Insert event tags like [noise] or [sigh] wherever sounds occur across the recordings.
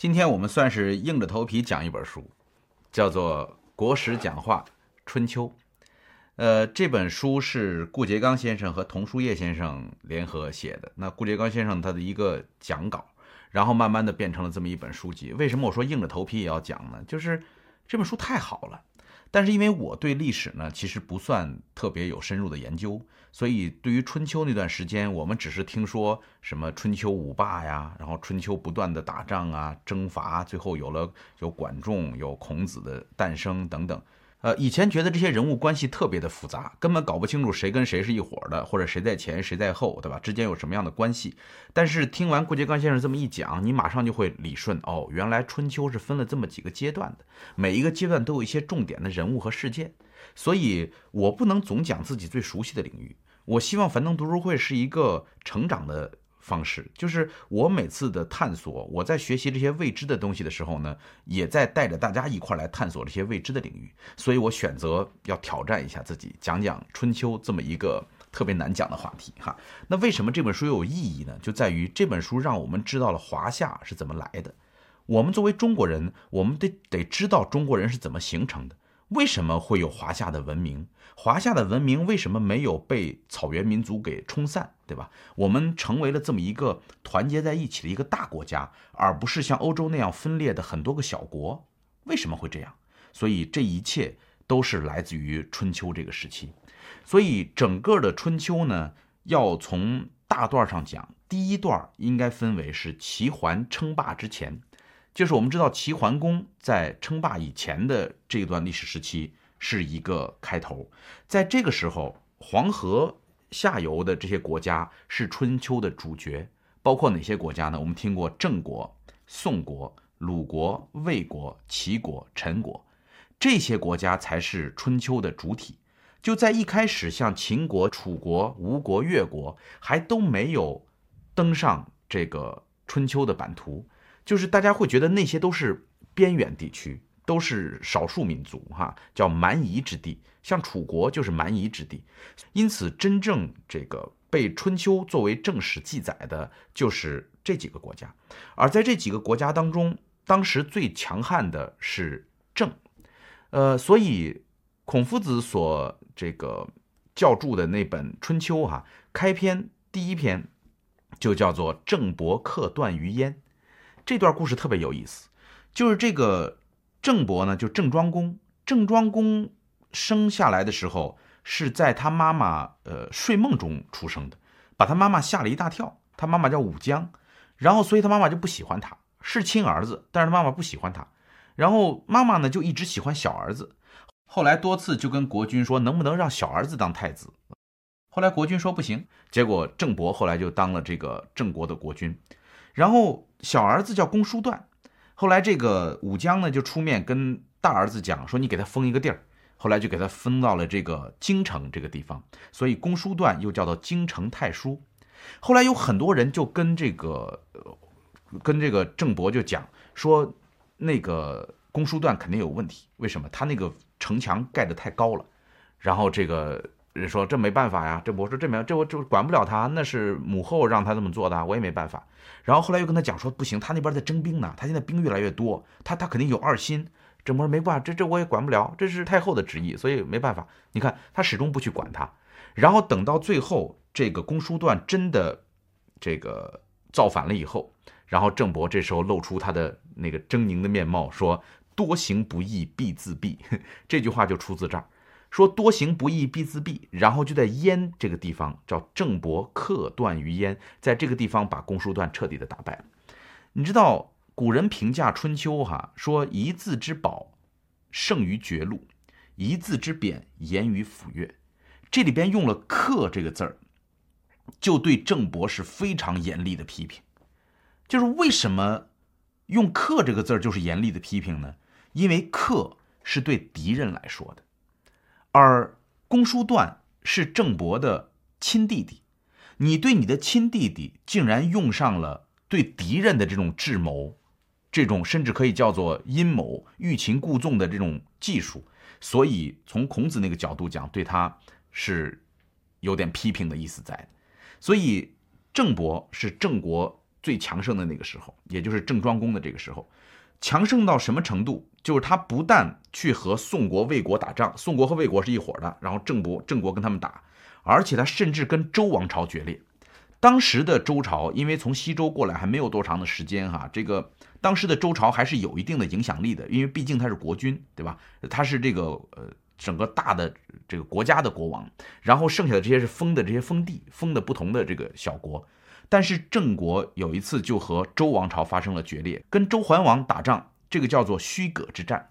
今天我们算是硬着头皮讲一本书，叫做《国史讲话春秋》。呃，这本书是顾颉刚先生和童书业先生联合写的。那顾颉刚先生他的一个讲稿，然后慢慢的变成了这么一本书籍。为什么我说硬着头皮也要讲呢？就是这本书太好了。但是因为我对历史呢，其实不算特别有深入的研究，所以对于春秋那段时间，我们只是听说什么春秋五霸呀，然后春秋不断的打仗啊、征伐，最后有了有管仲、有孔子的诞生等等。呃，以前觉得这些人物关系特别的复杂，根本搞不清楚谁跟谁是一伙的，或者谁在前谁在后，对吧？之间有什么样的关系？但是听完顾颉刚先生这么一讲，你马上就会理顺哦，原来春秋是分了这么几个阶段的，每一个阶段都有一些重点的人物和事件，所以我不能总讲自己最熟悉的领域，我希望樊登读书会是一个成长的。方式就是我每次的探索，我在学习这些未知的东西的时候呢，也在带着大家一块来探索这些未知的领域。所以我选择要挑战一下自己，讲讲春秋这么一个特别难讲的话题哈。那为什么这本书有意义呢？就在于这本书让我们知道了华夏是怎么来的。我们作为中国人，我们得得知道中国人是怎么形成的。为什么会有华夏的文明？华夏的文明为什么没有被草原民族给冲散？对吧？我们成为了这么一个团结在一起的一个大国家，而不是像欧洲那样分裂的很多个小国。为什么会这样？所以这一切都是来自于春秋这个时期。所以整个的春秋呢，要从大段上讲，第一段应该分为是齐桓称霸之前。就是我们知道齐桓公在称霸以前的这一段历史时期是一个开头，在这个时候，黄河下游的这些国家是春秋的主角，包括哪些国家呢？我们听过郑国、宋国、鲁国、魏国、齐国、陈国，这些国家才是春秋的主体。就在一开始，像秦国、楚国、吴国、越国还都没有登上这个春秋的版图。就是大家会觉得那些都是边远地区，都是少数民族，哈，叫蛮夷之地。像楚国就是蛮夷之地，因此真正这个被春秋作为正史记载的，就是这几个国家。而在这几个国家当中，当时最强悍的是郑，呃，所以孔夫子所这个教著的那本《春秋》哈，开篇第一篇就叫做“郑伯克段于鄢”。这段故事特别有意思，就是这个郑伯呢，就郑庄公。郑庄公生下来的时候是在他妈妈呃睡梦中出生的，把他妈妈吓了一大跳。他妈妈叫武姜，然后所以他妈妈就不喜欢他，是亲儿子，但是他妈妈不喜欢他。然后妈妈呢就一直喜欢小儿子，后来多次就跟国君说能不能让小儿子当太子。后来国君说不行，结果郑伯后来就当了这个郑国的国君。然后小儿子叫公叔段，后来这个武姜呢就出面跟大儿子讲说，你给他封一个地儿，后来就给他封到了这个京城这个地方，所以公叔段又叫做京城太叔。后来有很多人就跟这个跟这个郑伯就讲说，那个公叔段肯定有问题，为什么？他那个城墙盖得太高了，然后这个。人说这没办法呀，这我说这没这我这管不了他，那是母后让他这么做的，我也没办法。然后后来又跟他讲说不行，他那边在征兵呢，他现在兵越来越多，他他肯定有二心。郑伯说没办法，这这我也管不了，这是太后的旨意，所以没办法。你看他始终不去管他，然后等到最后这个公叔段真的这个造反了以后，然后郑伯这时候露出他的那个狰狞的面貌，说多行不义必自毙，[laughs] 这句话就出自这儿。说多行不义必自毙，然后就在燕这个地方叫郑伯克段于燕，在这个地方把公叔段彻底的打败了。你知道古人评价春秋哈，说一字之宝胜于绝路，一字之贬严于斧钺。这里边用了克这个字儿，就对郑伯是非常严厉的批评。就是为什么用克这个字儿就是严厉的批评呢？因为克是对敌人来说的。而公叔段是郑伯的亲弟弟，你对你的亲弟弟竟然用上了对敌人的这种智谋，这种甚至可以叫做阴谋、欲擒故纵的这种技术，所以从孔子那个角度讲，对他是有点批评的意思在。所以郑伯是郑国最强盛的那个时候，也就是郑庄公的这个时候，强盛到什么程度？就是他不但去和宋国、魏国打仗，宋国和魏国是一伙的，然后郑国郑国跟他们打，而且他甚至跟周王朝决裂。当时的周朝，因为从西周过来还没有多长的时间哈，这个当时的周朝还是有一定的影响力的，因为毕竟他是国君，对吧？他是这个呃整个大的这个国家的国王，然后剩下的这些是封的这些封地，封的不同的这个小国。但是郑国有一次就和周王朝发生了决裂，跟周桓王打仗，这个叫做虚葛之战。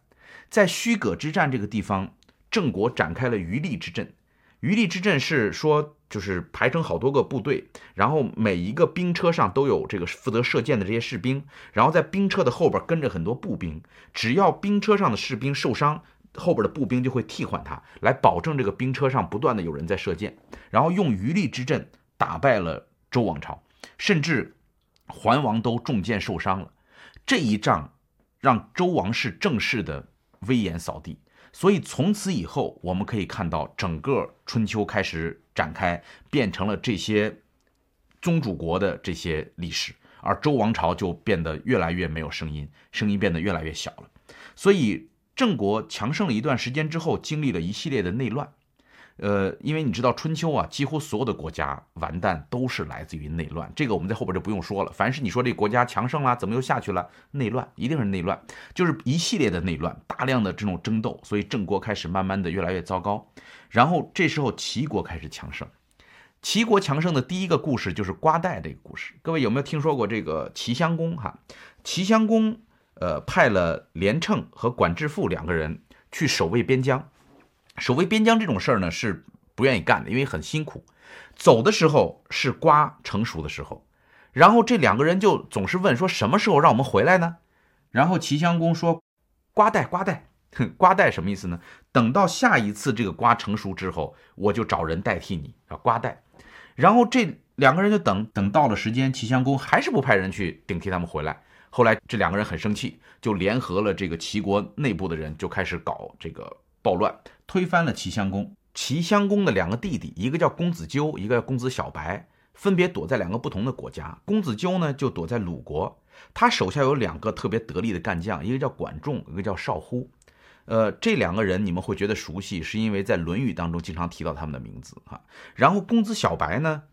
在虚葛之战这个地方，郑国展开了余力之阵。余力之阵是说。就是排成好多个部队，然后每一个兵车上都有这个负责射箭的这些士兵，然后在兵车的后边跟着很多步兵。只要兵车上的士兵受伤，后边的步兵就会替换他，来保证这个兵车上不断的有人在射箭。然后用余力之阵打败了周王朝，甚至桓王都中箭受伤了。这一仗让周王室正式的威严扫地。所以从此以后，我们可以看到整个春秋开始展开，变成了这些宗主国的这些历史，而周王朝就变得越来越没有声音，声音变得越来越小了。所以郑国强盛了一段时间之后，经历了一系列的内乱。呃，因为你知道春秋啊，几乎所有的国家完蛋都是来自于内乱，这个我们在后边就不用说了。凡是你说这国家强盛了，怎么又下去了？内乱一定是内乱，就是一系列的内乱，大量的这种争斗，所以郑国开始慢慢的越来越糟糕。然后这时候齐国开始强盛，齐国强盛的第一个故事就是瓜代这个故事。各位有没有听说过这个齐襄公？哈，齐襄公呃派了连称和管至父两个人去守卫边疆。守卫边疆这种事儿呢，是不愿意干的，因为很辛苦。走的时候是瓜成熟的时候，然后这两个人就总是问说什么时候让我们回来呢？然后齐襄公说：“瓜代，瓜代，[laughs] 瓜代什么意思呢？等到下一次这个瓜成熟之后，我就找人代替你啊，瓜代。然后这两个人就等等到了时间，齐襄公还是不派人去顶替他们回来。后来这两个人很生气，就联合了这个齐国内部的人，就开始搞这个。暴乱推翻了齐襄公。齐襄公的两个弟弟，一个叫公子纠，一个叫公子小白，分别躲在两个不同的国家。公子纠呢，就躲在鲁国。他手下有两个特别得力的干将，一个叫管仲，一个叫少乎。呃，这两个人你们会觉得熟悉，是因为在《论语》当中经常提到他们的名字哈。然后公子小白呢，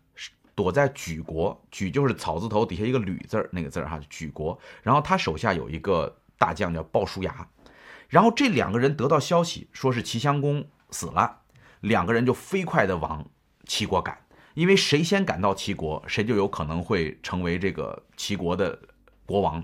躲在莒国，莒就是草字头底下一个吕字儿那个字儿哈，莒国。然后他手下有一个大将叫鲍叔牙。然后这两个人得到消息，说是齐襄公死了，两个人就飞快的往齐国赶，因为谁先赶到齐国，谁就有可能会成为这个齐国的国王。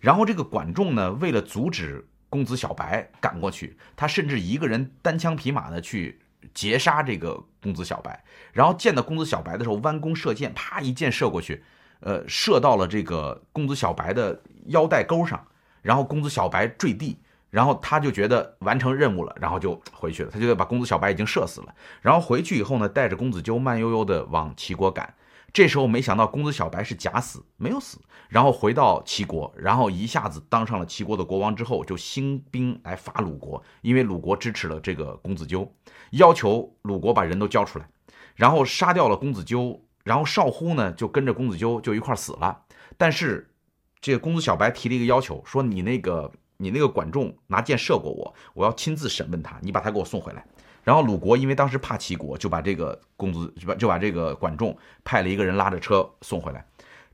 然后这个管仲呢，为了阻止公子小白赶过去，他甚至一个人单枪匹马的去截杀这个公子小白。然后见到公子小白的时候，弯弓射箭，啪一箭射过去，呃，射到了这个公子小白的腰带钩上，然后公子小白坠地。然后他就觉得完成任务了，然后就回去了。他觉得把公子小白已经射死了。然后回去以后呢，带着公子纠慢悠悠的往齐国赶。这时候没想到公子小白是假死，没有死。然后回到齐国，然后一下子当上了齐国的国王之后，就兴兵来伐鲁国。因为鲁国支持了这个公子纠，要求鲁国把人都交出来，然后杀掉了公子纠。然后少乎呢就跟着公子纠就一块儿死了。但是这个公子小白提了一个要求，说你那个。你那个管仲拿箭射过我，我要亲自审问他，你把他给我送回来。然后鲁国因为当时怕齐国，就把这个公子就把就把这个管仲派了一个人拉着车送回来。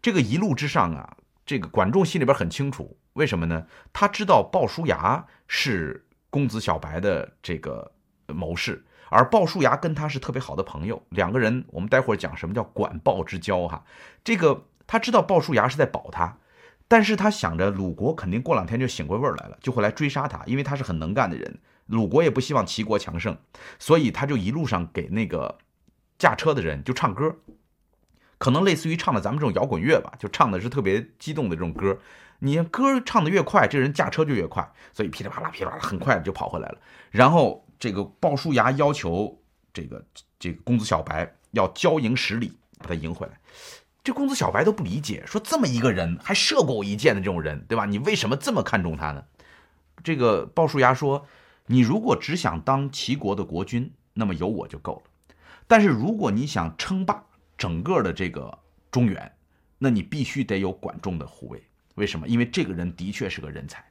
这个一路之上啊，这个管仲心里边很清楚，为什么呢？他知道鲍叔牙是公子小白的这个谋士，而鲍叔牙跟他是特别好的朋友，两个人我们待会儿讲什么叫管鲍之交哈。这个他知道鲍叔牙是在保他。但是他想着鲁国肯定过两天就醒过味儿来了，就会来追杀他，因为他是很能干的人。鲁国也不希望齐国强盛，所以他就一路上给那个驾车的人就唱歌，可能类似于唱的咱们这种摇滚乐吧，就唱的是特别激动的这种歌。你歌唱的越快，这人驾车就越快，所以噼里啪啦噼里啪啦，很快就跑回来了。然后这个鲍叔牙要求这个这个公子小白要交赢十里，把他赢回来。这公子小白都不理解，说这么一个人还射过我一箭的这种人，对吧？你为什么这么看重他呢？这个鲍叔牙说：“你如果只想当齐国的国君，那么有我就够了。但是如果你想称霸整个的这个中原，那你必须得有管仲的护卫。为什么？因为这个人的确是个人才。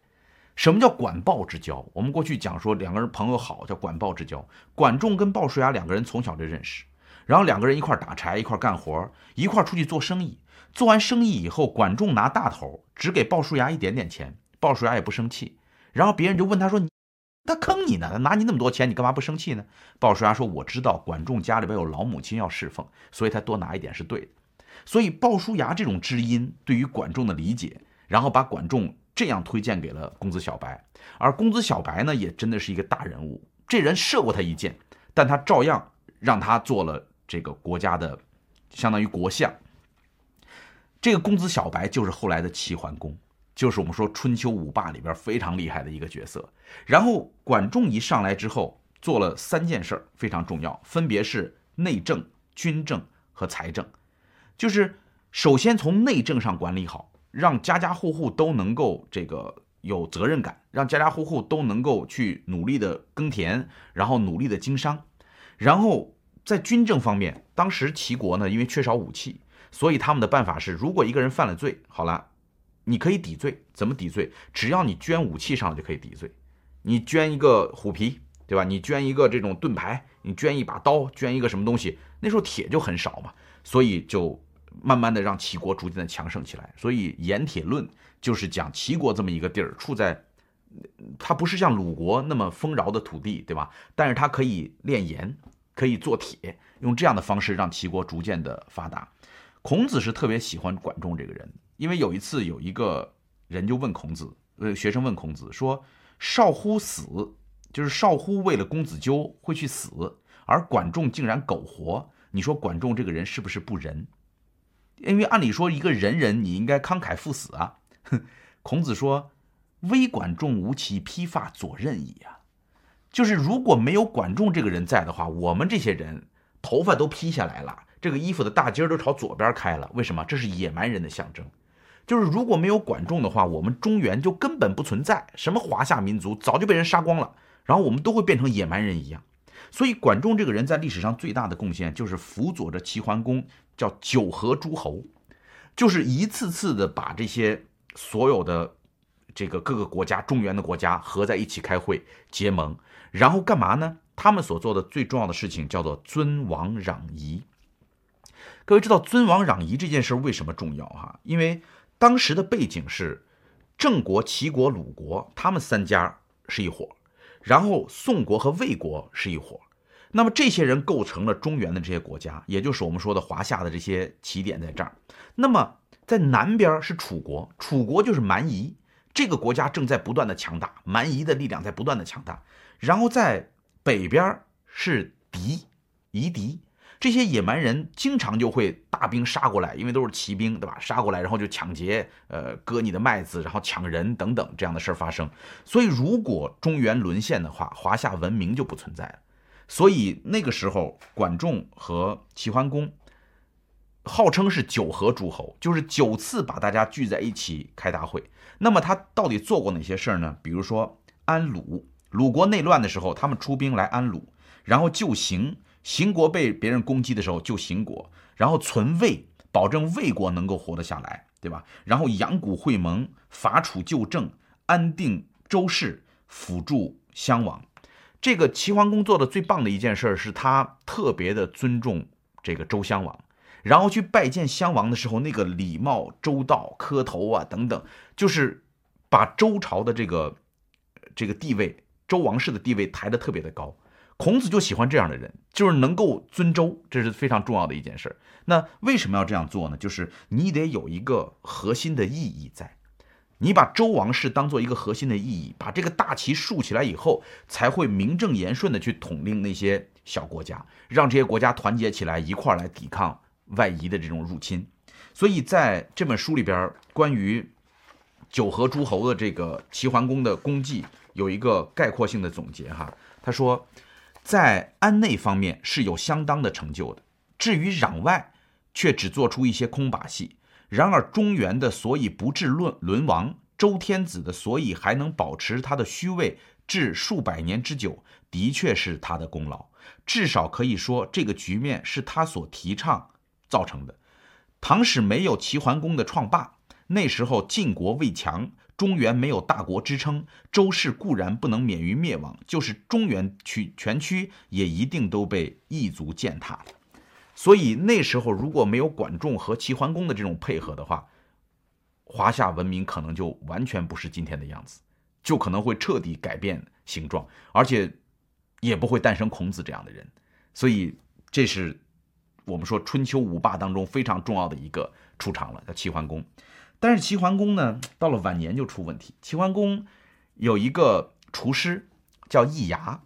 什么叫管鲍之交？我们过去讲说两个人朋友好叫管鲍之交。管仲跟鲍叔牙两个人从小就认识，然后两个人一块打柴，一块干活，一块出去做生意。做完生意以后，管仲拿大头，只给鲍叔牙一点点钱，鲍叔牙也不生气。然后别人就问他说：“你他坑你呢？他拿你那么多钱，你干嘛不生气呢？”鲍叔牙说：“我知道管仲家里边有老母亲要侍奉，所以他多拿一点是对的。”所以鲍叔牙这种知音对于管仲的理解，然后把管仲这样推荐给了公子小白。而公子小白呢，也真的是一个大人物。这人射过他一箭，但他照样让他做了这个国家的，相当于国相。这个公子小白就是后来的齐桓公，就是我们说春秋五霸里边非常厉害的一个角色。然后管仲一上来之后，做了三件事非常重要，分别是内政、军政和财政。就是首先从内政上管理好，让家家户户都能够这个有责任感，让家家户户都能够去努力的耕田，然后努力的经商。然后在军政方面，当时齐国呢，因为缺少武器。所以他们的办法是，如果一个人犯了罪，好了，你可以抵罪。怎么抵罪？只要你捐武器上就可以抵罪。你捐一个虎皮，对吧？你捐一个这种盾牌，你捐一把刀，捐一个什么东西？那时候铁就很少嘛，所以就慢慢的让齐国逐渐的强盛起来。所以《盐铁论》就是讲齐国这么一个地儿，处在它不是像鲁国那么丰饶的土地，对吧？但是它可以炼盐，可以做铁，用这样的方式让齐国逐渐的发达。孔子是特别喜欢管仲这个人，因为有一次有一个人就问孔子，呃，学生问孔子说：“少乎死，就是少乎为了公子纠会去死，而管仲竟然苟活，你说管仲这个人是不是不仁？因为按理说一个仁人你应该慷慨赴死啊。[laughs] ”孔子说：“微管仲无其披发左衽矣啊，就是如果没有管仲这个人在的话，我们这些人头发都披下来了。”这个衣服的大襟儿都朝左边开了，为什么？这是野蛮人的象征。就是如果没有管仲的话，我们中原就根本不存在什么华夏民族，早就被人杀光了。然后我们都会变成野蛮人一样。所以管仲这个人在历史上最大的贡献就是辅佐着齐桓公，叫九合诸侯，就是一次次的把这些所有的这个各个国家中原的国家合在一起开会结盟，然后干嘛呢？他们所做的最重要的事情叫做尊王攘夷。各位知道尊王攘夷这件事为什么重要哈？因为当时的背景是郑国、齐国、鲁国，他们三家是一伙，然后宋国和魏国是一伙。那么这些人构成了中原的这些国家，也就是我们说的华夏的这些起点在这儿。那么在南边是楚国，楚国就是蛮夷，这个国家正在不断的强大，蛮夷的力量在不断的强大。然后在北边是狄，夷狄。这些野蛮人经常就会大兵杀过来，因为都是骑兵，对吧？杀过来，然后就抢劫，呃，割你的麦子，然后抢人等等这样的事儿发生。所以，如果中原沦陷的话，华夏文明就不存在了。所以那个时候，管仲和齐桓公号称是九合诸侯，就是九次把大家聚在一起开大会。那么他到底做过哪些事儿呢？比如说安鲁，鲁国内乱的时候，他们出兵来安鲁，然后救邢。邢国被别人攻击的时候救邢国，然后存魏，保证魏国能够活得下来，对吧？然后阳谷会盟，伐楚救郑，安定周氏，辅助襄王。这个齐桓公做的最棒的一件事是他特别的尊重这个周襄王，然后去拜见襄王的时候，那个礼貌周到，磕头啊等等，就是把周朝的这个这个地位，周王室的地位抬得特别的高。孔子就喜欢这样的人，就是能够尊周，这是非常重要的一件事。那为什么要这样做呢？就是你得有一个核心的意义在，你把周王室当做一个核心的意义，把这个大旗竖起来以后，才会名正言顺的去统领那些小国家，让这些国家团结起来一块儿来抵抗外夷的这种入侵。所以在这本书里边，关于九合诸侯的这个齐桓公的功绩，有一个概括性的总结哈，他说。在安内方面是有相当的成就的，至于攘外，却只做出一些空把戏。然而中原的所以不至沦沦亡，周天子的所以还能保持他的虚位至数百年之久，的确是他的功劳。至少可以说，这个局面是他所提倡造成的。唐史没有齐桓公的创霸，那时候晋国未强，中原没有大国支撑，周氏固然不能免于灭亡，就是中原区全区也一定都被异族践踏。所以那时候如果没有管仲和齐桓公的这种配合的话，华夏文明可能就完全不是今天的样子，就可能会彻底改变形状，而且也不会诞生孔子这样的人。所以这是我们说春秋五霸当中非常重要的一个出场了，叫齐桓公。但是齐桓公呢，到了晚年就出问题。齐桓公有一个厨师叫易牙，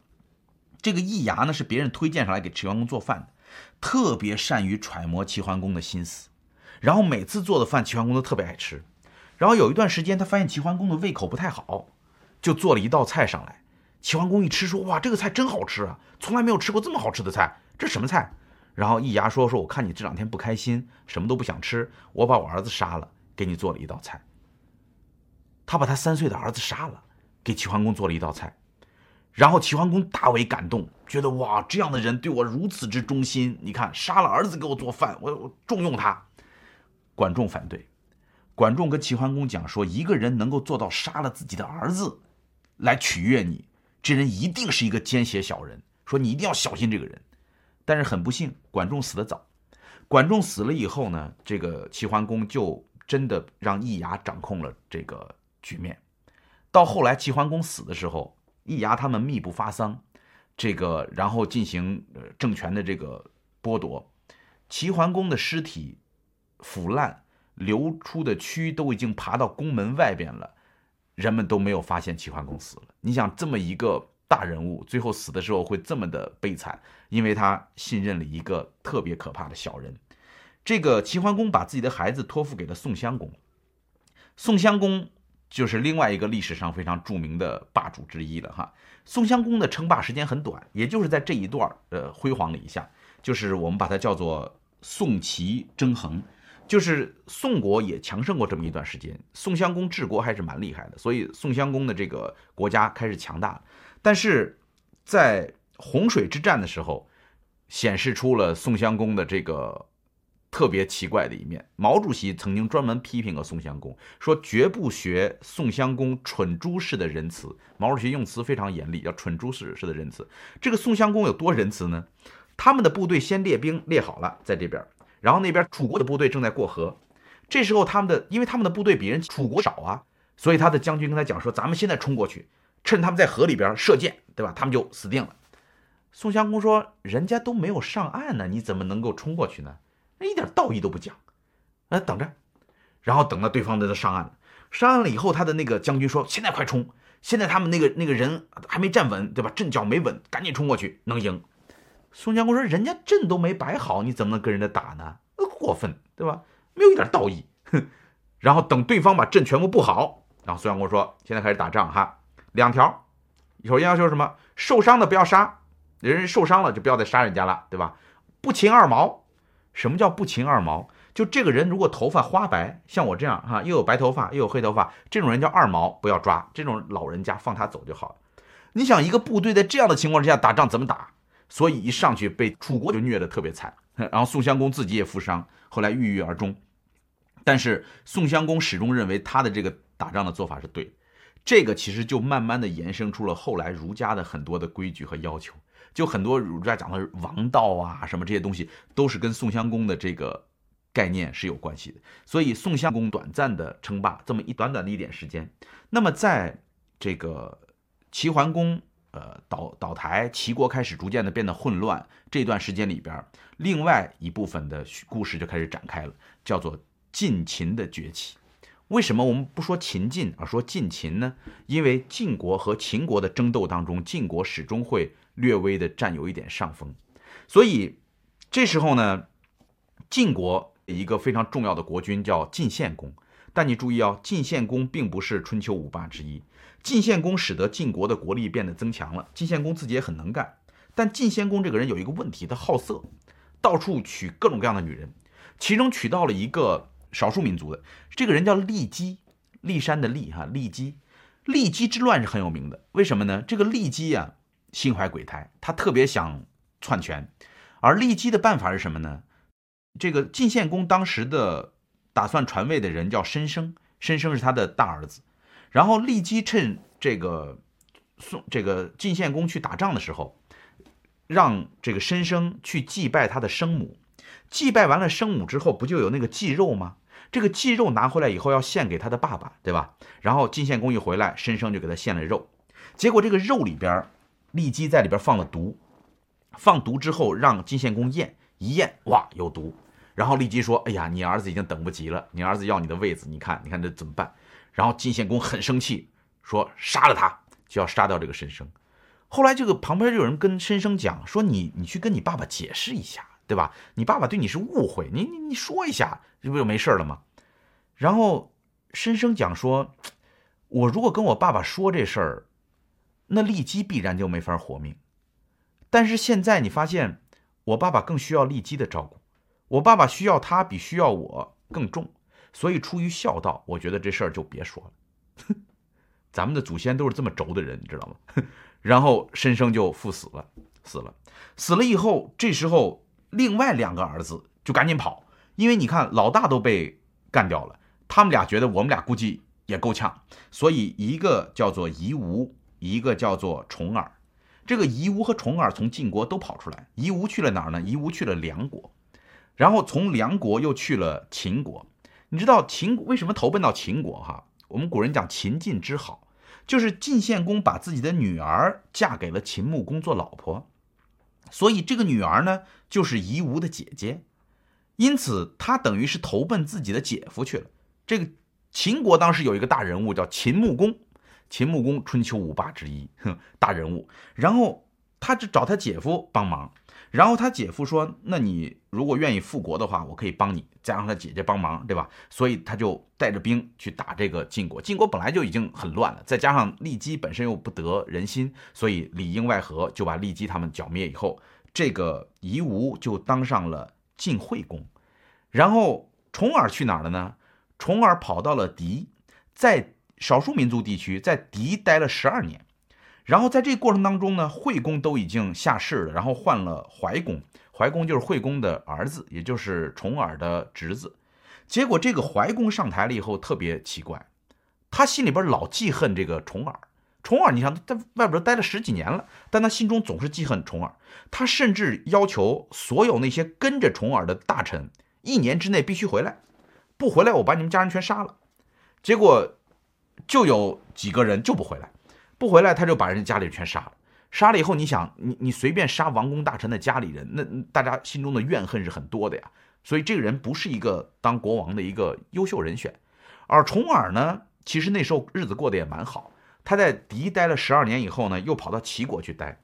这个易牙呢是别人推荐上来给齐桓公做饭的，特别善于揣摩齐桓公的心思，然后每次做的饭齐桓公都特别爱吃。然后有一段时间，他发现齐桓公的胃口不太好，就做了一道菜上来。齐桓公一吃，说：“哇，这个菜真好吃啊，从来没有吃过这么好吃的菜，这什么菜？”然后易牙说：“说我看你这两天不开心，什么都不想吃，我把我儿子杀了，给你做了一道菜。”他把他三岁的儿子杀了，给齐桓公做了一道菜。然后齐桓公大为感动，觉得哇，这样的人对我如此之忠心，你看杀了儿子给我做饭，我我重用他。管仲反对。管仲跟齐桓公讲说：“一个人能够做到杀了自己的儿子，来取悦你，这人一定是一个奸邪小人。说你一定要小心这个人。”但是很不幸，管仲死得早。管仲死了以后呢，这个齐桓公就真的让易牙掌控了这个局面。到后来齐桓公死的时候，易牙他们密不发丧，这个然后进行呃政权的这个剥夺。齐桓公的尸体腐烂。流出的蛆都已经爬到宫门外边了，人们都没有发现齐桓公死了。你想，这么一个大人物，最后死的时候会这么的悲惨，因为他信任了一个特别可怕的小人。这个齐桓公把自己的孩子托付给了宋襄公，宋襄公就是另外一个历史上非常著名的霸主之一了哈。宋襄公的称霸时间很短，也就是在这一段儿呃辉煌了一下，就是我们把它叫做宋齐争衡。就是宋国也强盛过这么一段时间，宋襄公治国还是蛮厉害的，所以宋襄公的这个国家开始强大。但是在洪水之战的时候，显示出了宋襄公的这个特别奇怪的一面。毛主席曾经专门批评过宋襄公，说绝不学宋襄公蠢猪式的仁慈。毛主席用词非常严厉，叫蠢猪式式的仁慈。这个宋襄公有多仁慈呢？他们的部队先列兵列好了，在这边。然后那边楚国的部队正在过河，这时候他们的，因为他们的部队比人楚国少啊，所以他的将军跟他讲说：“咱们现在冲过去，趁他们在河里边射箭，对吧？他们就死定了。”宋襄公说：“人家都没有上岸呢，你怎么能够冲过去呢？一点道义都不讲。那等着，然后等到对方的上岸了，上岸了以后，他的那个将军说：现在快冲！现在他们那个那个人还没站稳，对吧？阵脚没稳，赶紧冲过去，能赢。”宋襄公说：“人家阵都没摆好，你怎么能跟人家打呢？过分，对吧？没有一点道义。”哼。然后等对方把阵全部布好，然后宋襄公说：“现在开始打仗哈，两条，首先要求什么？受伤的不要杀，人受伤了就不要再杀人家了，对吧？不擒二毛。什么叫不擒二毛？就这个人如果头发花白，像我这样哈，又有白头发又有黑头发，这种人叫二毛，不要抓。这种老人家放他走就好了。你想一个部队在这样的情况之下打仗怎么打？”所以一上去被楚国就虐得特别惨，然后宋襄公自己也负伤，后来郁郁而终。但是宋襄公始终认为他的这个打仗的做法是对，这个其实就慢慢的延伸出了后来儒家的很多的规矩和要求。就很多儒家讲的王道啊什么这些东西，都是跟宋襄公的这个概念是有关系的。所以宋襄公短暂的称霸这么一短短的一点时间，那么在这个齐桓公。呃，倒倒台，齐国开始逐渐的变得混乱。这段时间里边，另外一部分的故事就开始展开了，叫做晋秦的崛起。为什么我们不说秦晋而说晋秦呢？因为晋国和秦国的争斗当中，晋国始终会略微的占有一点上风。所以这时候呢，晋国一个非常重要的国君叫晋献公。但你注意哦，晋献公并不是春秋五霸之一。晋献公使得晋国的国力变得增强了。晋献公自己也很能干，但晋献公这个人有一个问题，他好色，到处娶各种各样的女人，其中娶到了一个少数民族的，这个人叫骊姬，骊山的骊哈，骊姬，骊姬之乱是很有名的。为什么呢？这个骊姬啊，心怀鬼胎，他特别想篡权，而骊姬的办法是什么呢？这个晋献公当时的打算传位的人叫申生，申生是他的大儿子。然后骊姬趁这个宋这个晋献公去打仗的时候，让这个申生去祭拜他的生母。祭拜完了生母之后，不就有那个祭肉吗？这个祭肉拿回来以后要献给他的爸爸，对吧？然后晋献公一回来，申生就给他献了肉。结果这个肉里边，骊姬在里边放了毒，放毒之后让晋献公验，一验哇有毒。然后骊姬说：“哎呀，你儿子已经等不及了，你儿子要你的位子，你看，你看这怎么办？”然后晋献公很生气，说：“杀了他，就要杀掉这个申生。”后来这个旁边就有人跟申生讲说：“你你去跟你爸爸解释一下。”对吧？你爸爸对你是误会，你你你说一下，这不就没事了吗？然后申生讲说，我如果跟我爸爸说这事儿，那利基必然就没法活命。但是现在你发现，我爸爸更需要利基的照顾，我爸爸需要他比需要我更重，所以出于孝道，我觉得这事儿就别说了。[laughs] 咱们的祖先都是这么轴的人，你知道吗？[laughs] 然后申生就赴死了，死了，死了以后，这时候。另外两个儿子就赶紧跑，因为你看老大都被干掉了，他们俩觉得我们俩估计也够呛，所以一个叫做夷吾，一个叫做重耳。这个夷吾和重耳从晋国都跑出来，夷吾去了哪儿呢？夷吾去了梁国，然后从梁国又去了秦国。你知道秦为什么投奔到秦国？哈，我们古人讲秦晋之好，就是晋献公把自己的女儿嫁给了秦穆公做老婆。所以这个女儿呢，就是夷吾的姐姐，因此她等于是投奔自己的姐夫去了。这个秦国当时有一个大人物叫秦穆公，秦穆公春秋五霸之一，哼，大人物。然后他就找他姐夫帮忙，然后他姐夫说：“那你如果愿意复国的话，我可以帮你，加上他姐姐帮忙，对吧？”所以他就带着兵去打这个晋国。晋国本来就已经很乱了，再加上骊姬本身又不得人心，所以里应外合就把骊姬他们剿灭以后。这个夷吾就当上了晋惠公，然后重耳去哪儿了呢？重耳跑到了狄，在少数民族地区，在狄待了十二年。然后在这个过程当中呢，惠公都已经下世了，然后换了怀公，怀公就是惠公的儿子，也就是重耳的侄子。结果这个怀公上台了以后，特别奇怪，他心里边老记恨这个重耳。重耳，你想在外边待了十几年了，但他心中总是记恨重耳。他甚至要求所有那些跟着重耳的大臣，一年之内必须回来，不回来我把你们家人全杀了。结果就有几个人就不回来，不回来他就把人家里人全杀了。杀了以后，你想，你你随便杀王公大臣的家里人，那大家心中的怨恨是很多的呀。所以这个人不是一个当国王的一个优秀人选。而重耳呢，其实那时候日子过得也蛮好。他在狄待了十二年以后呢，又跑到齐国去待，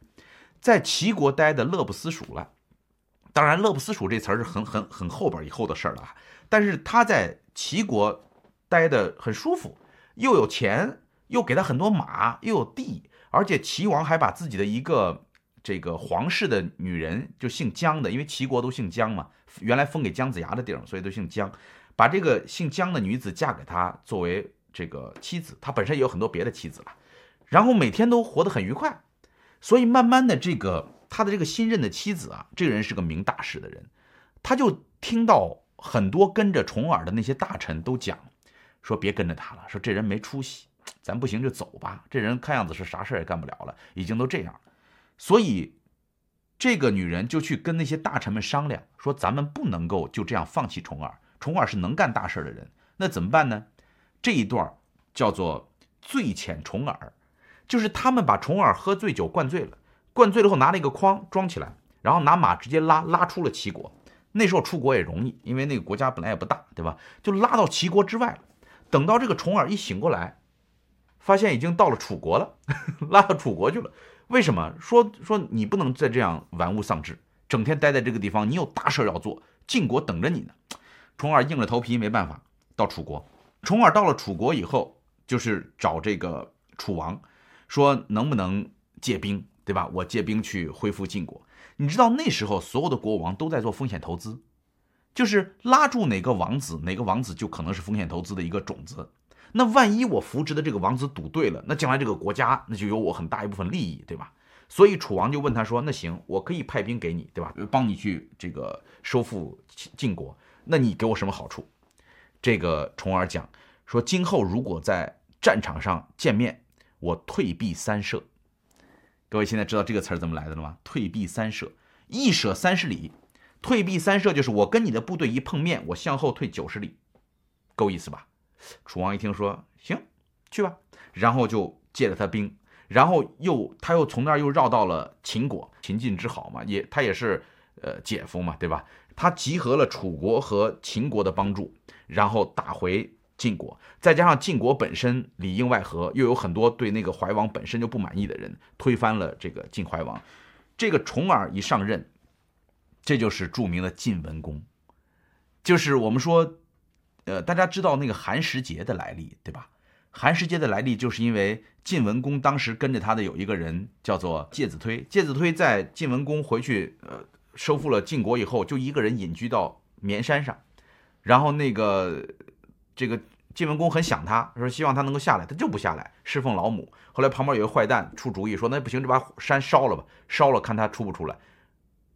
在齐国待的乐不思蜀了。当然，乐不思蜀这词儿是很很很后边以后的事儿了。但是他在齐国待的很舒服，又有钱，又给他很多马，又有地，而且齐王还把自己的一个这个皇室的女人，就姓姜的，因为齐国都姓姜嘛，原来封给姜子牙的地儿，所以都姓姜，把这个姓姜的女子嫁给他作为。这个妻子，他本身也有很多别的妻子了，然后每天都活得很愉快，所以慢慢的，这个他的这个新任的妻子啊，这个人是个明大事的人，他就听到很多跟着重耳的那些大臣都讲，说别跟着他了，说这人没出息，咱不行就走吧，这人看样子是啥事也干不了了，已经都这样了，所以这个女人就去跟那些大臣们商量，说咱们不能够就这样放弃重耳，重耳是能干大事的人，那怎么办呢？这一段叫做醉遣重耳，就是他们把重耳喝醉酒灌醉了，灌醉了后拿了一个筐装起来，然后拿马直接拉拉出了齐国。那时候出国也容易，因为那个国家本来也不大，对吧？就拉到齐国之外了。等到这个重耳一醒过来，发现已经到了楚国了，[laughs] 拉到楚国去了。为什么？说说你不能再这样玩物丧志，整天待在这个地方，你有大事要做，晋国等着你呢。重耳硬着头皮没办法到楚国。重耳到了楚国以后，就是找这个楚王，说能不能借兵，对吧？我借兵去恢复晋国。你知道那时候所有的国王都在做风险投资，就是拉住哪个王子，哪个王子就可能是风险投资的一个种子。那万一我扶植的这个王子赌对了，那将来这个国家那就有我很大一部分利益，对吧？所以楚王就问他说：“那行，我可以派兵给你，对吧？帮你去这个收复晋国。那你给我什么好处？”这个重耳讲说：“今后如果在战场上见面，我退避三舍。”各位现在知道这个词儿怎么来的了吗？退避三舍，一舍三十里。退避三舍就是我跟你的部队一碰面，我向后退九十里，够意思吧？楚王一听说行，去吧，然后就借了他兵，然后又他又从那儿又绕到了秦国，秦晋之好嘛，也他也是呃姐夫嘛，对吧？他集合了楚国和秦国的帮助，然后打回晋国，再加上晋国本身里应外合，又有很多对那个怀王本身就不满意的人，推翻了这个晋怀王。这个重耳一上任。这就是著名的晋文公，就是我们说，呃，大家知道那个寒食节的来历，对吧？寒食节的来历就是因为晋文公当时跟着他的有一个人叫做介子推，介子推在晋文公回去，呃，收复了晋国以后，就一个人隐居到绵山上，然后那个这个晋文公很想他，说希望他能够下来，他就不下来，侍奉老母。后来旁边有个坏蛋出主意说，那不行，就把山烧了吧，烧了看他出不出来。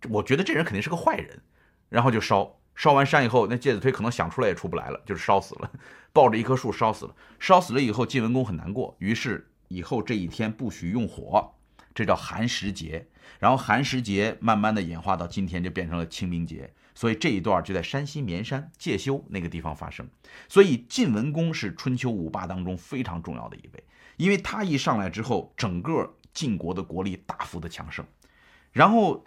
我觉得这人肯定是个坏人，然后就烧，烧完山以后，那介子推可能想出来也出不来了，就是烧死了，抱着一棵树烧死了。烧死了以后，晋文公很难过，于是以后这一天不许用火，这叫寒食节。然后寒食节慢慢的演化到今天，就变成了清明节。所以这一段就在山西绵山介休那个地方发生。所以晋文公是春秋五霸当中非常重要的一位，因为他一上来之后，整个晋国的国力大幅的强盛，然后。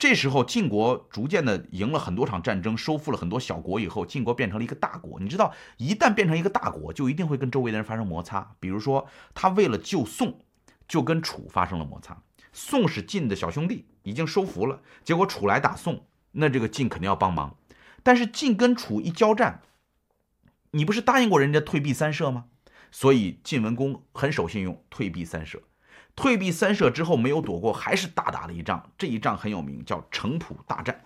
这时候，晋国逐渐的赢了很多场战争，收复了很多小国以后，晋国变成了一个大国。你知道，一旦变成一个大国，就一定会跟周围的人发生摩擦。比如说，他为了救宋，就跟楚发生了摩擦。宋是晋的小兄弟，已经收服了，结果楚来打宋，那这个晋肯定要帮忙。但是晋跟楚一交战，你不是答应过人家退避三舍吗？所以晋文公很守信用，退避三舍。退避三舍之后没有躲过，还是大打了一仗。这一仗很有名，叫城濮大战。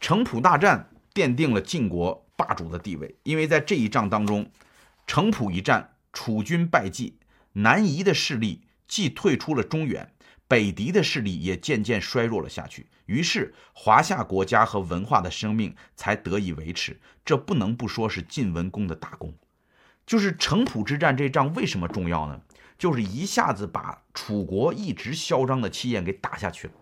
城濮大战奠定了晋国霸主的地位，因为在这一仗当中，城濮一战，楚军败绩，南夷的势力既退出了中原，北狄的势力也渐渐衰弱了下去。于是华夏国家和文化的生命才得以维持。这不能不说是晋文公的大功。就是城濮之战这仗为什么重要呢？就是一下子把楚国一直嚣张的气焰给打下去了，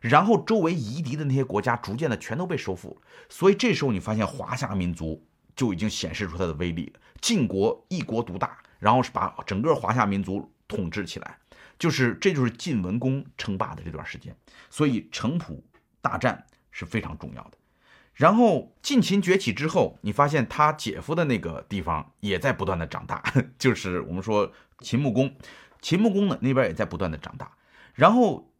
然后周围夷狄的那些国家逐渐的全都被收复了，所以这时候你发现华夏民族就已经显示出它的威力。晋国一国独大，然后是把整个华夏民族统治起来，就是这就是晋文公称霸的这段时间。所以城濮大战是非常重要的。然后晋秦崛起之后，你发现他姐夫的那个地方也在不断的长大，[laughs] 就是我们说。秦穆公，秦穆公呢那边也在不断的长大，然后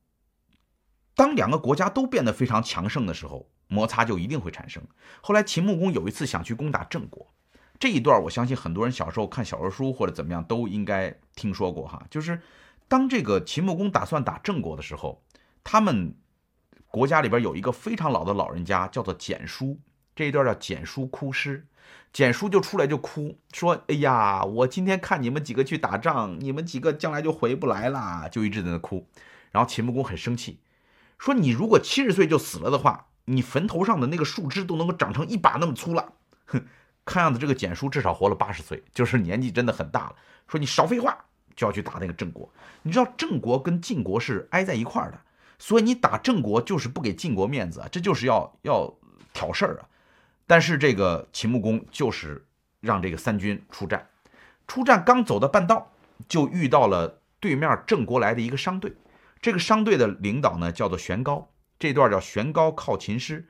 当两个国家都变得非常强盛的时候，摩擦就一定会产生。后来秦穆公有一次想去攻打郑国，这一段我相信很多人小时候看小说书或者怎么样都应该听说过哈，就是当这个秦穆公打算打郑国的时候，他们国家里边有一个非常老的老人家叫做简叔，这一段叫简叔哭诗。简叔就出来就哭，说：“哎呀，我今天看你们几个去打仗，你们几个将来就回不来了。”就一直在那哭。然后秦穆公很生气，说：“你如果七十岁就死了的话，你坟头上的那个树枝都能够长成一把那么粗了。”哼，看样子这个简叔至少活了八十岁，就是年纪真的很大了。说你少废话，就要去打那个郑国。你知道郑国跟晋国是挨在一块儿的，所以你打郑国就是不给晋国面子啊，这就是要要挑事儿啊。但是这个秦穆公就是让这个三军出战，出战刚走到半道，就遇到了对面郑国来的一个商队。这个商队的领导呢叫做玄高，这段叫玄高靠秦师。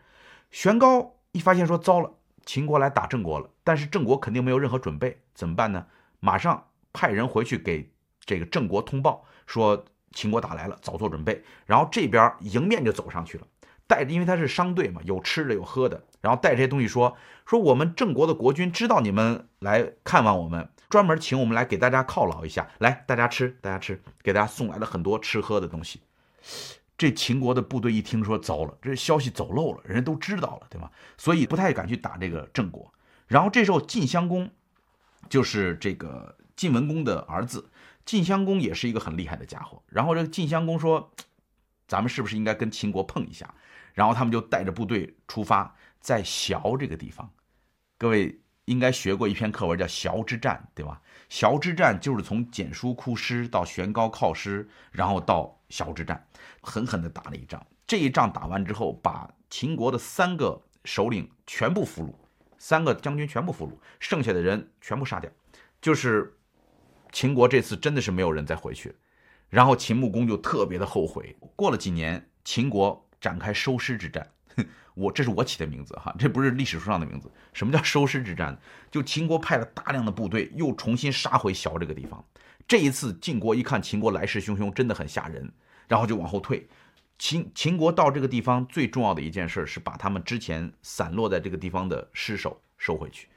玄高一发现说糟了，秦国来打郑国了，但是郑国肯定没有任何准备，怎么办呢？马上派人回去给这个郑国通报，说秦国打来了，早做准备。然后这边迎面就走上去了。带着，因为他是商队嘛，有吃的有喝的，然后带这些东西说说我们郑国的国君知道你们来看望我们，专门请我们来给大家犒劳一下，来大家吃，大家吃，给大家送来了很多吃喝的东西。这秦国的部队一听说糟了，这消息走漏了，人家都知道了，对吗？所以不太敢去打这个郑国。然后这时候晋襄公就是这个晋文公的儿子晋襄公，也是一个很厉害的家伙。然后这个晋襄公说：“咱们是不是应该跟秦国碰一下？”然后他们就带着部队出发，在崤这个地方，各位应该学过一篇课文叫《崤之战》，对吧？崤之战就是从蹇书哭师到悬高靠师，然后到崤之战，狠狠地打了一仗。这一仗打完之后，把秦国的三个首领全部俘虏，三个将军全部俘虏，剩下的人全部杀掉。就是秦国这次真的是没有人再回去。然后秦穆公就特别的后悔。过了几年，秦国展开收师之战。我这是我起的名字哈，这不是历史书上的名字。什么叫收师之战？就秦国派了大量的部队，又重新杀回崤这个地方。这一次晋国一看秦国来势汹汹，真的很吓人，然后就往后退。秦秦国到这个地方最重要的一件事是把他们之前散落在这个地方的尸首收回去。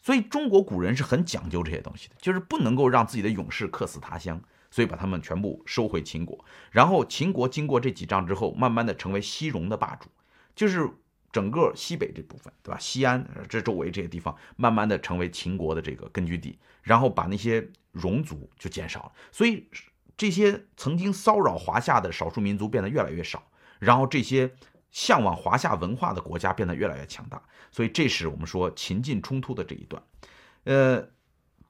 所以中国古人是很讲究这些东西的，就是不能够让自己的勇士客死他乡，所以把他们全部收回秦国。然后秦国经过这几仗之后，慢慢的成为西戎的霸主，就是整个西北这部分，对吧？西安这周围这些地方，慢慢的成为秦国的这个根据地，然后把那些戎族就减少了。所以。这些曾经骚扰华夏的少数民族变得越来越少，然后这些向往华夏文化的国家变得越来越强大，所以这是我们说秦晋冲突的这一段。呃，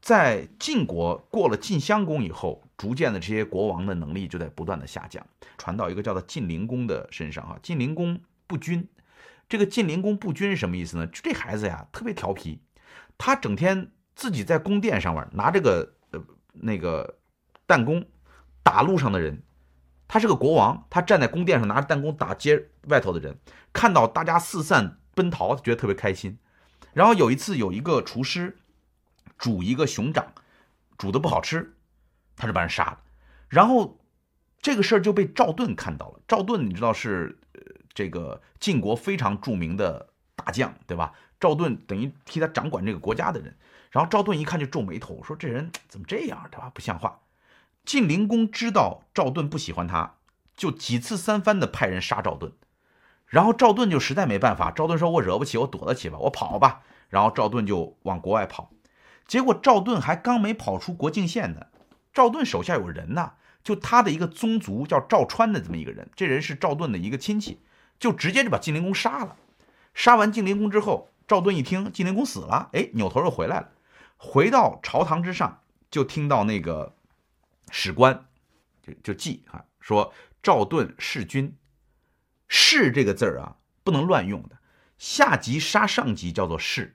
在晋国过了晋襄公以后，逐渐的这些国王的能力就在不断的下降，传到一个叫做晋灵公的身上哈。晋灵公不均，这个晋灵公不均是什么意思呢？就这孩子呀特别调皮，他整天自己在宫殿上面拿这个呃那个弹弓。打路上的人，他是个国王，他站在宫殿上拿着弹弓打街外头的人，看到大家四散奔逃，觉得特别开心。然后有一次，有一个厨师煮一个熊掌，煮的不好吃，他就把人杀了。然后这个事儿就被赵盾看到了。赵盾你知道是这个晋国非常著名的大将，对吧？赵盾等于替他掌管这个国家的人。然后赵盾一看就皱眉头，说：“这人怎么这样，对吧？不像话。”晋灵公知道赵盾不喜欢他，就几次三番的派人杀赵盾，然后赵盾就实在没办法。赵盾说：“我惹不起，我躲得起吧，我跑吧。”然后赵盾就往国外跑。结果赵盾还刚没跑出国境线呢，赵盾手下有人呐，就他的一个宗族叫赵川的这么一个人，这人是赵盾的一个亲戚，就直接就把晋灵公杀了。杀完晋灵公之后，赵盾一听晋灵公死了，哎，扭头又回来了，回到朝堂之上，就听到那个。史官就就记啊，说赵盾弑君，弑这个字儿啊不能乱用的，下级杀上级叫做弑，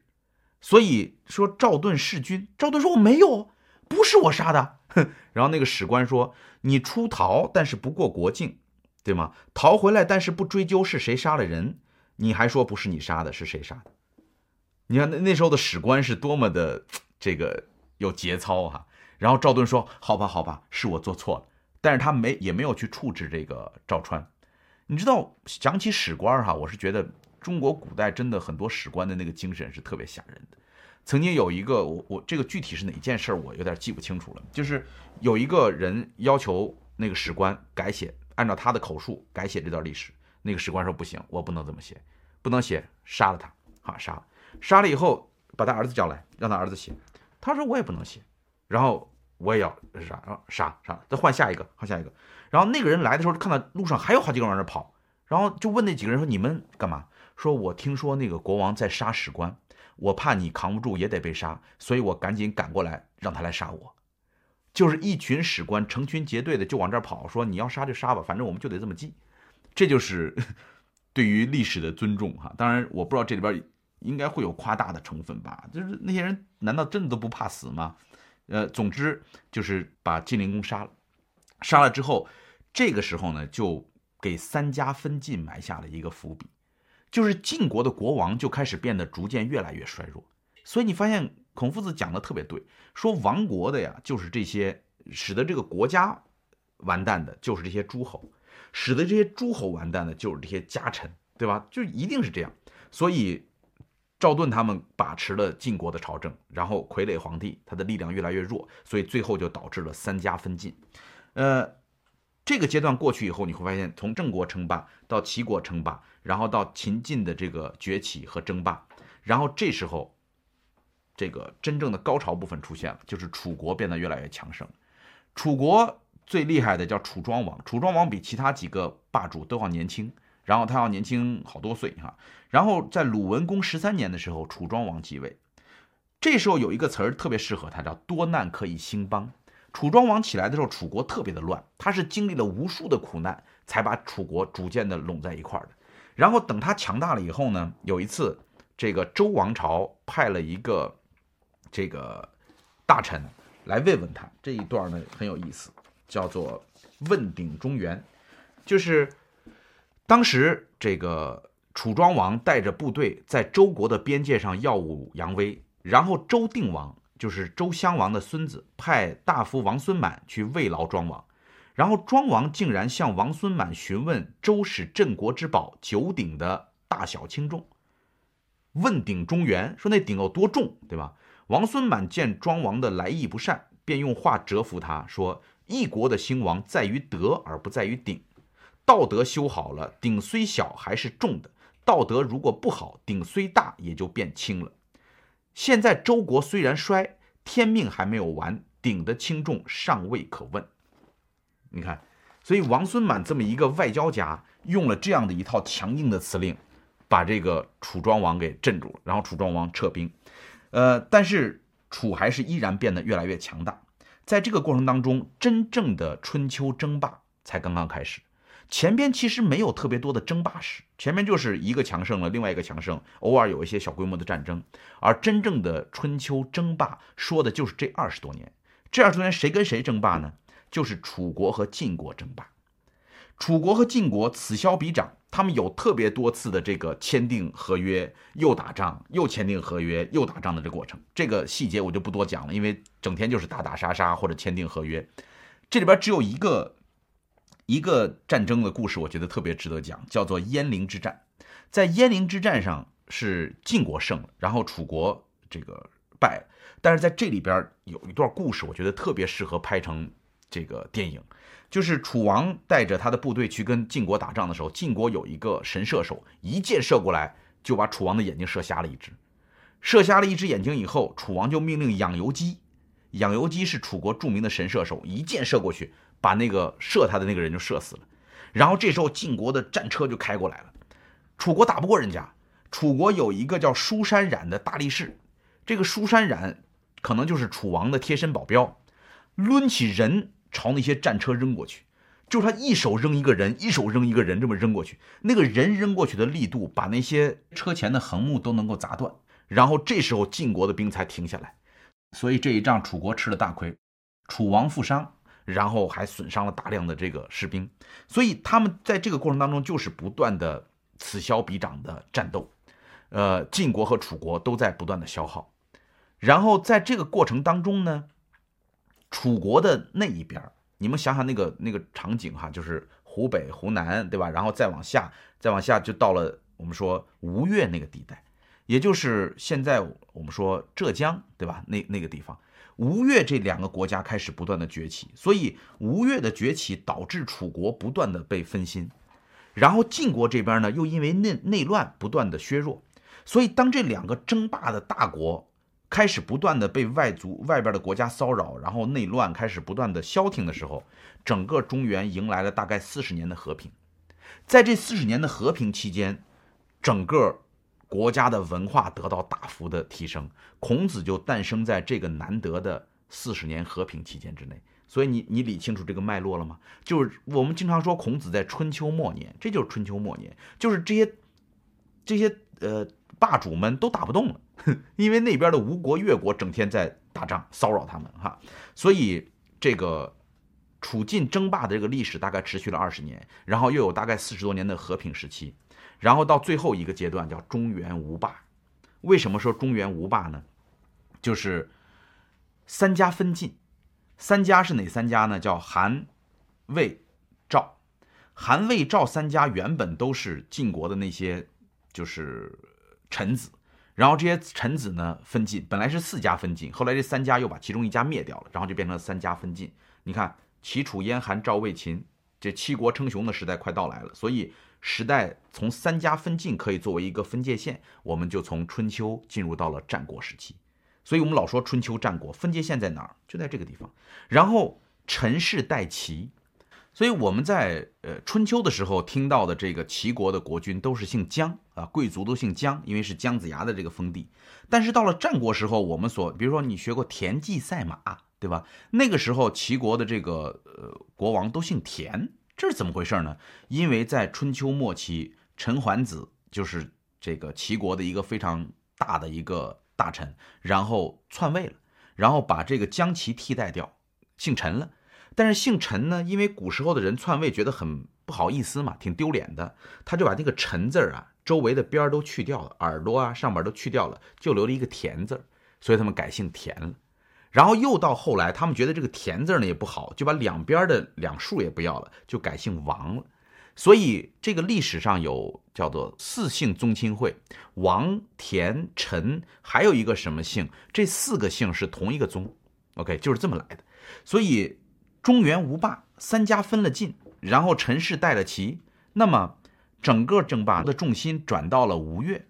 所以说赵盾弑君。赵盾说我没有，不是我杀的。哼，[laughs] 然后那个史官说你出逃，但是不过国境，对吗？逃回来，但是不追究是谁杀了人，你还说不是你杀的，是谁杀的？你看那那时候的史官是多么的 [tsk] 这个有节操哈。然后赵盾说：“好吧，好吧，是我做错了。”但是他没也没有去处置这个赵川。你知道，讲起史官哈，我是觉得中国古代真的很多史官的那个精神是特别吓人的。曾经有一个我我这个具体是哪件事儿，我有点记不清楚了。就是有一个人要求那个史官改写，按照他的口述改写这段历史。那个史官说：“不行，我不能这么写，不能写，杀了他。”哈，杀了，杀了以后把他儿子叫来，让他儿子写。他说：“我也不能写。”然后我也要杀，杀杀，再换下一个，换下一个。然后那个人来的时候，看到路上还有好几个人往那跑，然后就问那几个人说：“你们干嘛？”说：“我听说那个国王在杀史官，我怕你扛不住也得被杀，所以我赶紧赶过来让他来杀我。”就是一群史官成群结队的就往这儿跑，说：“你要杀就杀吧，反正我们就得这么记。”这就是 [laughs] 对于历史的尊重哈。当然，我不知道这里边应该会有夸大的成分吧？就是那些人难道真的都不怕死吗？呃，总之就是把晋灵公杀了，杀了之后，这个时候呢，就给三家分晋埋下了一个伏笔，就是晋国的国王就开始变得逐渐越来越衰弱。所以你发现孔夫子讲的特别对，说亡国的呀，就是这些使得这个国家完蛋的，就是这些诸侯；使得这些诸侯完蛋的，就是这些家臣，对吧？就一定是这样。所以。赵盾他们把持了晋国的朝政，然后傀儡皇帝他的力量越来越弱，所以最后就导致了三家分晋。呃，这个阶段过去以后，你会发现，从郑国称霸到齐国称霸，然后到秦晋的这个崛起和争霸，然后这时候这个真正的高潮部分出现了，就是楚国变得越来越强盛。楚国最厉害的叫楚庄王，楚庄王比其他几个霸主都要年轻，然后他要年轻好多岁哈。然后在鲁文公十三年的时候，楚庄王继位。这时候有一个词儿特别适合他，叫多难可以兴邦。楚庄王起来的时候，楚国特别的乱，他是经历了无数的苦难，才把楚国逐渐的拢在一块儿的。然后等他强大了以后呢，有一次，这个周王朝派了一个这个大臣来慰问他。这一段呢很有意思，叫做问鼎中原，就是当时这个楚庄王带着部队在周国的边界上耀武扬威，然后周定王就是周襄王的孙子，派大夫王孙满去慰劳庄王。然后庄王竟然向王孙满询问周使镇国之宝九鼎的大小轻重，问鼎中原，说那鼎有多重，对吧？王孙满见庄王的来意不善，便用话折服他说：“一国的兴亡在于德，而不在于鼎。道德修好了，鼎虽小还是重的；道德如果不好，鼎虽大也就变轻了。现在周国虽然衰，天命还没有完，鼎的轻重尚未可问。”你看，所以王孙满这么一个外交家，用了这样的一套强硬的辞令，把这个楚庄王给镇住了，然后楚庄王撤兵。呃，但是楚还是依然变得越来越强大。在这个过程当中，真正的春秋争霸才刚刚开始。前边其实没有特别多的争霸史，前面就是一个强盛了，另外一个强盛，偶尔有一些小规模的战争。而真正的春秋争霸，说的就是这二十多年。这二十多年谁跟谁争霸呢？就是楚国和晋国争霸，楚国和晋国此消彼长，他们有特别多次的这个签订合约，又打仗，又签订合约，又打仗的这过程。这个细节我就不多讲了，因为整天就是打打杀杀或者签订合约。这里边只有一个一个战争的故事，我觉得特别值得讲，叫做鄢陵之战。在鄢陵之战上是晋国胜了，然后楚国这个败。但是在这里边有一段故事，我觉得特别适合拍成。这个电影就是楚王带着他的部队去跟晋国打仗的时候，晋国有一个神射手，一箭射过来就把楚王的眼睛射瞎了一只。射瞎了一只眼睛以后，楚王就命令养由基，养由基是楚国著名的神射手，一箭射过去，把那个射他的那个人就射死了。然后这时候晋国的战车就开过来了，楚国打不过人家。楚国有一个叫舒山冉的大力士，这个舒山冉可能就是楚王的贴身保镖，抡起人。朝那些战车扔过去，就是他一手扔一个人，一手扔一个人，这么扔过去，那个人扔过去的力度，把那些车前的横木都能够砸断。然后这时候晋国的兵才停下来，所以这一仗楚国吃了大亏，楚王负伤，然后还损伤了大量的这个士兵。所以他们在这个过程当中就是不断的此消彼长的战斗，呃，晋国和楚国都在不断的消耗。然后在这个过程当中呢。楚国的那一边你们想想那个那个场景哈，就是湖北、湖南，对吧？然后再往下，再往下就到了我们说吴越那个地带，也就是现在我们说浙江，对吧？那那个地方，吴越这两个国家开始不断的崛起，所以吴越的崛起导致楚国不断的被分心，然后晋国这边呢又因为内内乱不断的削弱，所以当这两个争霸的大国。开始不断的被外族外边的国家骚扰，然后内乱开始不断的消停的时候，整个中原迎来了大概四十年的和平。在这四十年的和平期间，整个国家的文化得到大幅的提升，孔子就诞生在这个难得的四十年和平期间之内。所以你你理清楚这个脉络了吗？就是我们经常说孔子在春秋末年，这就是春秋末年，就是这些这些呃霸主们都打不动了。[laughs] 因为那边的吴国、越国整天在打仗骚扰他们哈，所以这个楚晋争霸的这个历史大概持续了二十年，然后又有大概四十多年的和平时期，然后到最后一个阶段叫中原无霸。为什么说中原无霸呢？就是三家分晋，三家是哪三家呢？叫韩、魏、赵。韩、魏、赵三家原本都是晋国的那些就是臣子。然后这些臣子呢分晋，本来是四家分晋，后来这三家又把其中一家灭掉了，然后就变成了三家分晋。你看齐楚燕韩赵魏秦，这七国称雄的时代快到来了。所以时代从三家分晋可以作为一个分界线，我们就从春秋进入到了战国时期。所以我们老说春秋战国分界线在哪儿？就在这个地方。然后陈氏代齐，所以我们在呃春秋的时候听到的这个齐国的国君都是姓姜啊，贵族都姓姜，因为是姜子牙的这个封地。但是到了战国时候，我们所比如说你学过田忌赛马，对吧？那个时候齐国的这个呃国王都姓田，这是怎么回事呢？因为在春秋末期，陈桓子就是这个齐国的一个非常大的一个大臣，然后篡位了，然后把这个姜齐替代掉。姓陈了，但是姓陈呢，因为古时候的人篡位觉得很不好意思嘛，挺丢脸的，他就把那个陈字啊，周围的边儿都去掉了，耳朵啊上边都去掉了，就留了一个田字，所以他们改姓田了。然后又到后来，他们觉得这个田字呢也不好，就把两边的两竖也不要了，就改姓王了。所以这个历史上有叫做四姓宗亲会，王、田、陈，还有一个什么姓，这四个姓是同一个宗，OK，就是这么来的。所以，中原无霸，三家分了晋，然后陈氏带了齐，那么整个争霸的重心转到了吴越，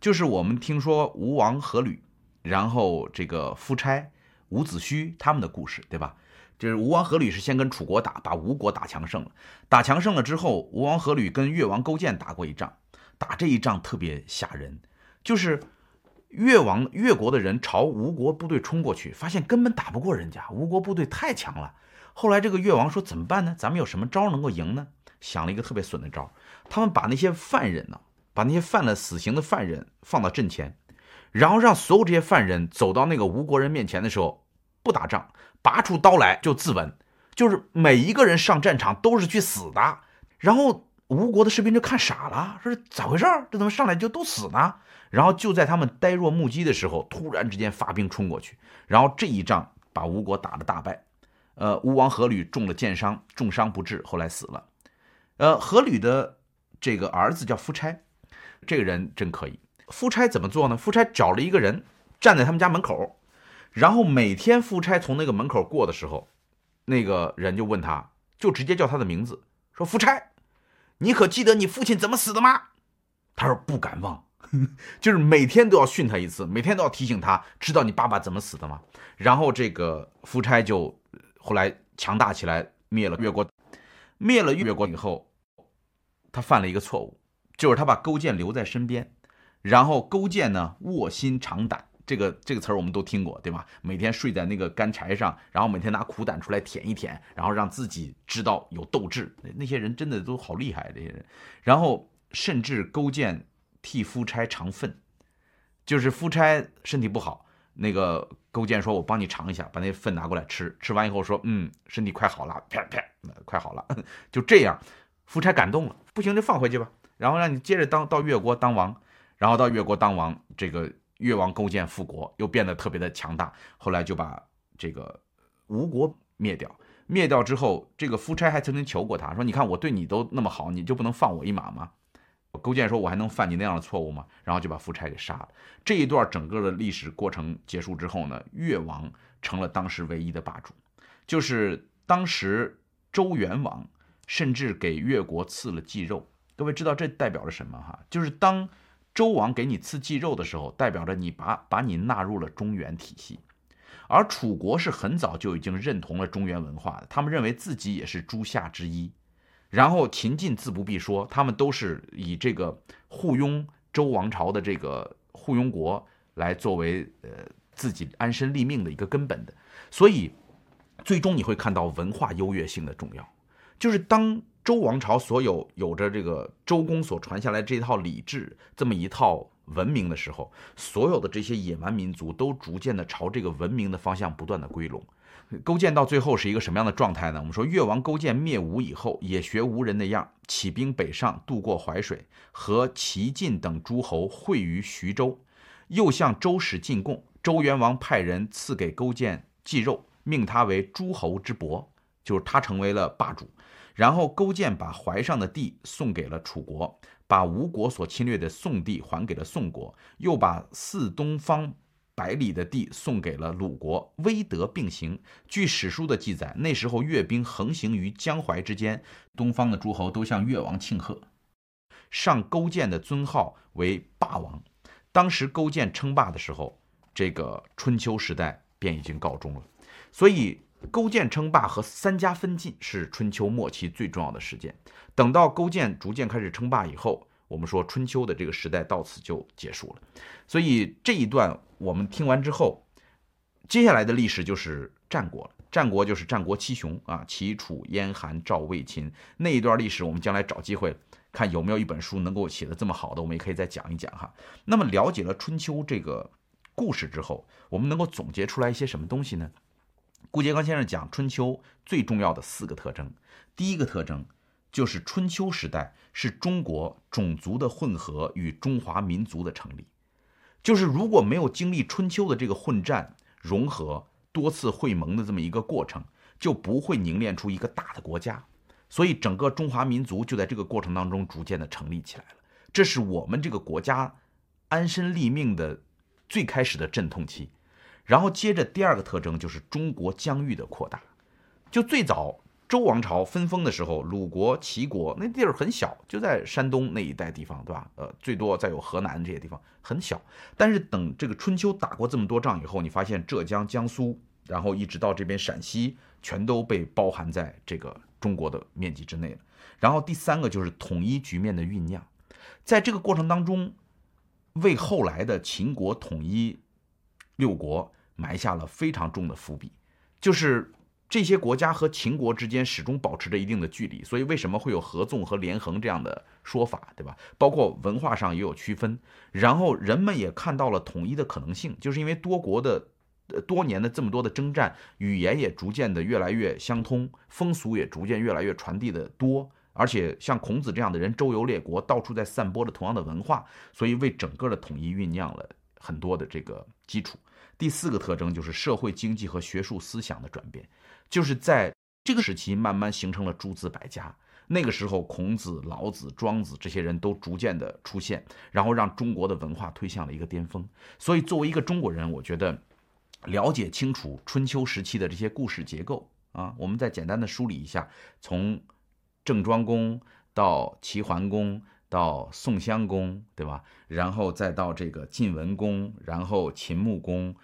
就是我们听说吴王阖闾，然后这个夫差伍子胥他们的故事，对吧？就是吴王阖闾是先跟楚国打，把吴国打强盛了，打强盛了之后，吴王阖闾跟越王勾践打过一仗，打这一仗特别吓人，就是。越王越国的人朝吴国部队冲过去，发现根本打不过人家，吴国部队太强了。后来这个越王说怎么办呢？咱们有什么招能够赢呢？想了一个特别损的招，他们把那些犯人呢，把那些犯了死刑的犯人放到阵前，然后让所有这些犯人走到那个吴国人面前的时候，不打仗，拔出刀来就自刎，就是每一个人上战场都是去死的。然后吴国的士兵就看傻了，说咋回事？这怎么上来就都死呢？然后就在他们呆若木鸡的时候，突然之间发兵冲过去，然后这一仗把吴国打得大败。呃，吴王阖闾中了箭伤，重伤不治，后来死了。呃，阖闾的这个儿子叫夫差，这个人真可以。夫差怎么做呢？夫差找了一个人站在他们家门口，然后每天夫差从那个门口过的时候，那个人就问他，就直接叫他的名字，说：“夫差，你可记得你父亲怎么死的吗？”他说：“不敢忘。[laughs] ”就是每天都要训他一次，每天都要提醒他，知道你爸爸怎么死的吗？然后这个夫差就后来强大起来，灭了越国，灭了越国以后，他犯了一个错误，就是他把勾践留在身边，然后勾践呢卧薪尝胆，这个这个词儿我们都听过，对吧？每天睡在那个干柴上，然后每天拿苦胆出来舔一舔，然后让自己知道有斗志。那些人真的都好厉害，这些人。然后甚至勾践。替夫差尝粪，就是夫差身体不好，那个勾践说：“我帮你尝一下，把那粪拿过来吃。吃完以后说，嗯，身体快好了，啪啪，快好了。就这样，夫差感动了，不行就放回去吧，然后让你接着当到越国当王，然后到越国当王，这个越王勾践复国，又变得特别的强大。后来就把这个吴国灭掉，灭掉之后，这个夫差还曾经求过他说：你看我对你都那么好，你就不能放我一马吗？”勾践说：“我还能犯你那样的错误吗？”然后就把夫差给杀了。这一段整个的历史过程结束之后呢，越王成了当时唯一的霸主。就是当时周元王甚至给越国赐了祭肉。各位知道这代表着什么？哈，就是当周王给你赐祭肉的时候，代表着你把把你纳入了中原体系。而楚国是很早就已经认同了中原文化的，他们认为自己也是诸夏之一。然后秦晋自不必说，他们都是以这个护庸周王朝的这个护庸国来作为呃自己安身立命的一个根本的，所以最终你会看到文化优越性的重要，就是当周王朝所有有着这个周公所传下来这套礼制这么一套文明的时候，所有的这些野蛮民族都逐渐的朝这个文明的方向不断的归拢。勾践到最后是一个什么样的状态呢？我们说越王勾践灭吴以后，也学吴人那样，起兵北上，渡过淮水，和齐晋等诸侯会于徐州，又向周使进贡。周元王派人赐给勾践祭肉，命他为诸侯之伯，就是他成为了霸主。然后勾践把怀上的地送给了楚国，把吴国所侵略的宋地还给了宋国，又把四东方。百里的地送给了鲁国，威德并行。据史书的记载，那时候越兵横行于江淮之间，东方的诸侯都向越王庆贺，上勾践的尊号为霸王。当时勾践称霸的时候，这个春秋时代便已经告终了。所以，勾践称霸和三家分晋是春秋末期最重要的事件。等到勾践逐渐开始称霸以后，我们说春秋的这个时代到此就结束了。所以这一段我们听完之后，接下来的历史就是战国了。战国就是战国七雄啊，齐、楚、燕、韩、赵、魏、秦那一段历史，我们将来找机会看有没有一本书能够写的这么好的，我们也可以再讲一讲哈。那么了解了春秋这个故事之后，我们能够总结出来一些什么东西呢？顾颉刚先生讲春秋最重要的四个特征，第一个特征就是春秋时代是中国种族的混合与中华民族的成立，就是如果没有经历春秋的这个混战融合。多次会盟的这么一个过程，就不会凝练出一个大的国家，所以整个中华民族就在这个过程当中逐渐的成立起来了。这是我们这个国家安身立命的最开始的阵痛期。然后接着第二个特征就是中国疆域的扩大，就最早。周王朝分封的时候，鲁国、齐国那地儿很小，就在山东那一带地方，对吧？呃，最多再有河南这些地方很小。但是等这个春秋打过这么多仗以后，你发现浙江、江苏，然后一直到这边陕西，全都被包含在这个中国的面积之内了。然后第三个就是统一局面的酝酿，在这个过程当中，为后来的秦国统一六国埋下了非常重的伏笔，就是。这些国家和秦国之间始终保持着一定的距离，所以为什么会有合纵和连横这样的说法，对吧？包括文化上也有区分，然后人们也看到了统一的可能性，就是因为多国的多年的这么多的征战，语言也逐渐的越来越相通，风俗也逐渐越来越传递的多，而且像孔子这样的人周游列国，到处在散播着同样的文化，所以为整个的统一酝酿了很多的这个基础。第四个特征就是社会经济和学术思想的转变。就是在这个时期，慢慢形成了诸子百家。那个时候，孔子、老子、庄子这些人都逐渐的出现，然后让中国的文化推向了一个巅峰。所以，作为一个中国人，我觉得了解清楚春秋时期的这些故事结构啊，我们再简单的梳理一下：从郑庄公到齐桓公，到宋襄公，对吧？然后再到这个晋文公，然后秦穆公。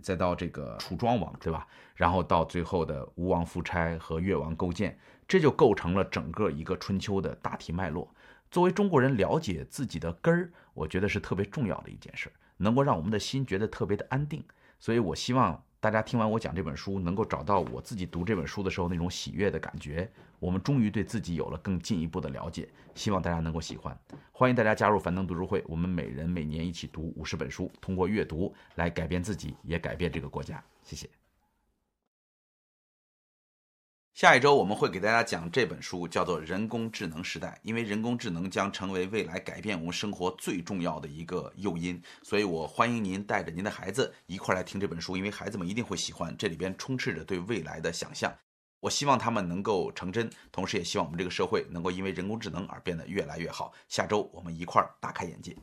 再到这个楚庄王，对吧？然后到最后的吴王夫差和越王勾践，这就构成了整个一个春秋的大体脉络。作为中国人，了解自己的根儿，我觉得是特别重要的一件事，能够让我们的心觉得特别的安定。所以我希望。大家听完我讲这本书，能够找到我自己读这本书的时候那种喜悦的感觉。我们终于对自己有了更进一步的了解，希望大家能够喜欢。欢迎大家加入樊登读书会，我们每人每年一起读五十本书，通过阅读来改变自己，也改变这个国家。谢谢。下一周我们会给大家讲这本书，叫做《人工智能时代》，因为人工智能将成为未来改变我们生活最重要的一个诱因，所以我欢迎您带着您的孩子一块来听这本书，因为孩子们一定会喜欢，这里边充斥着对未来的想象。我希望他们能够成真，同时也希望我们这个社会能够因为人工智能而变得越来越好。下周我们一块儿大开眼界。